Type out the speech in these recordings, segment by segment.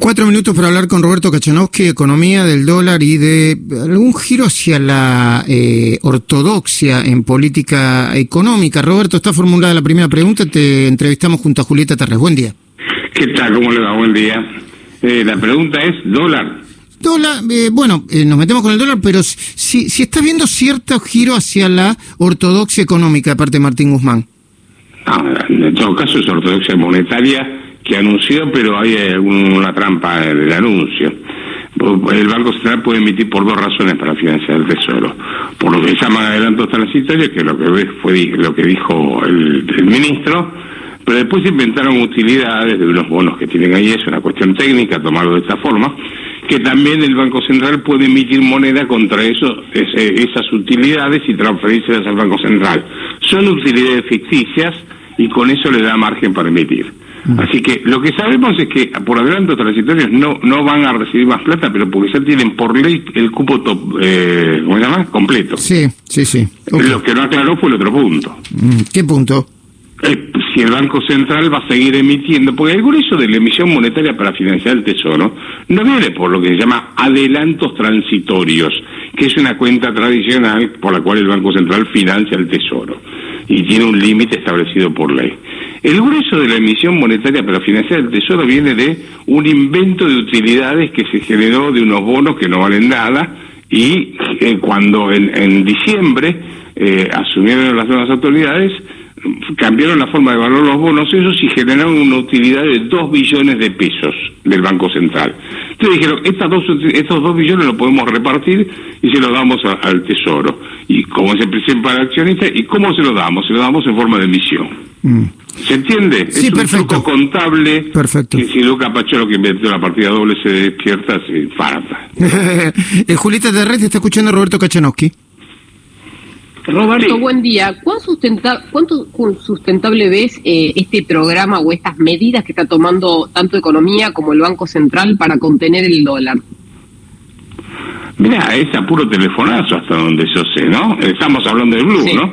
Cuatro minutos para hablar con Roberto Kachanowski, economía del dólar y de algún giro hacia la eh, ortodoxia en política económica. Roberto, está formulada la primera pregunta. Te entrevistamos junto a Julieta Terres. Buen día. ¿Qué tal? ¿Cómo le va? Buen día. Eh, la pregunta es dólar. Dólar, eh, bueno, eh, nos metemos con el dólar, pero si, si está viendo cierto giro hacia la ortodoxia económica de parte de Martín Guzmán. Ah, en todo caso es ortodoxia monetaria que anunció, pero hay una trampa en el anuncio. El Banco Central puede emitir por dos razones para financiar el Tesoro. Por lo que se llama adelantos transitorios, que lo que fue lo que dijo el, ministro, pero después inventaron utilidades de unos bonos que tienen ahí, es una cuestión técnica tomarlo de esta forma, que también el Banco Central puede emitir moneda contra eso, esas utilidades y transferirlas al Banco Central. Son utilidades ficticias y con eso le da margen para emitir. Mm. Así que lo que sabemos es que por adelanto transitorios no no van a recibir más plata, pero porque ya tienen por ley el cupo top, eh, ¿cómo se llama? Completo. Sí, sí, sí. Lo que no aclaró fue el otro punto. Mm, ¿Qué punto? Eh, si el Banco Central va a seguir emitiendo, porque el grueso de la emisión monetaria para financiar el Tesoro no viene por lo que se llama adelantos transitorios, que es una cuenta tradicional por la cual el Banco Central financia el Tesoro y tiene un límite establecido por ley. El grueso de la emisión monetaria para financiar el Tesoro viene de un invento de utilidades que se generó de unos bonos que no valen nada y eh, cuando en, diciembre eh, asumieron las nuevas autoridades, cambiaron la forma de valorar los bonos esos y generaron una utilidad de 2 billones de pesos del Banco Central. Entonces dijeron, estas dos, estos 2 billones los podemos repartir y se los damos al Tesoro. ¿Y cómo se presenta para accionista? ¿Y cómo se lo damos? Se lo damos en forma de emisión. Mm. ¿Se entiende? Sí, es un perfecto. contable perfecto. que si Luca Pachoro que inventó la partida doble se despierta, se infarta. eh, Julieta de Red está escuchando a Roberto Kachanowski. Roberto, buen día. ¿Cuán ¿Cuánto sustentable ves eh, este programa o estas medidas que está tomando tanto Economía como el Banco Central para contener el dólar? Mira, es a puro telefonazo hasta donde yo sé, ¿no? Estamos hablando de Blue, ¿no?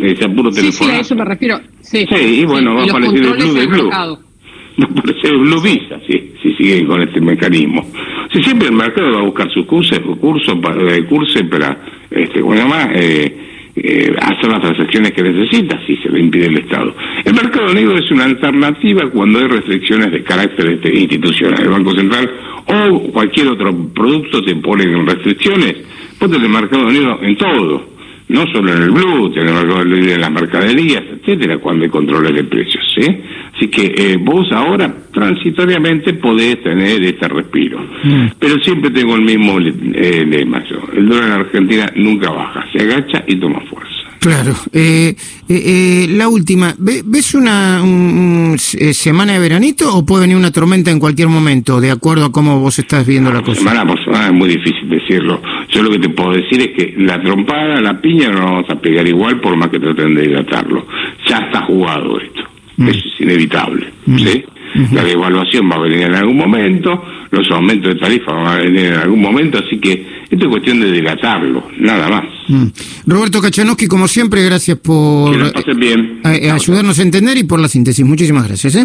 Es a puro telefonazo. Sí, sí, a eso me refiero. Sí, sí y bueno, va a aparecer el Blue de Blue. Va a aparecer el Blue Visa, sí, si siguen con este mecanismo. Si siempre el mercado va a buscar sus cursos, cursos para, cursos para, este, bueno, más, eh, eh, hacer las transacciones que necesita si se le impide el Estado. El mercado negro es una alternativa cuando hay restricciones de carácter este, institucional. El Banco Central o cualquier otro producto te ponen restricciones. Ponte el mercado negro en todo no solo en el blue, en las mercaderías, etcétera, cuando hay controles de precios, ¿sí? Así que eh, vos ahora transitoriamente podés tener este respiro. Mm. Pero siempre tengo el mismo eh, lema yo. El dólar en Argentina nunca baja, se agacha y toma fuerza. Claro. Eh, eh, la última, ¿ves una semana de veranito o puede venir una tormenta en cualquier momento, de acuerdo a cómo vos estás viendo la cosa? Semana por semana es muy difícil decirlo. Yo lo que te puedo decir es que la trompada, la piña no vamos a pegar igual por más que traten de hidratarlo. Ya está jugado esto. Mm. Eso es inevitable. Mm. ¿sí? La devaluación va a venir en algún momento, los aumentos de tarifa van a venir en algún momento, así que esto es cuestión de dilatarlo, nada más. Mm. Roberto Kachanowski, como siempre, gracias por bien. ayudarnos a entender y por la síntesis. Muchísimas gracias. ¿eh?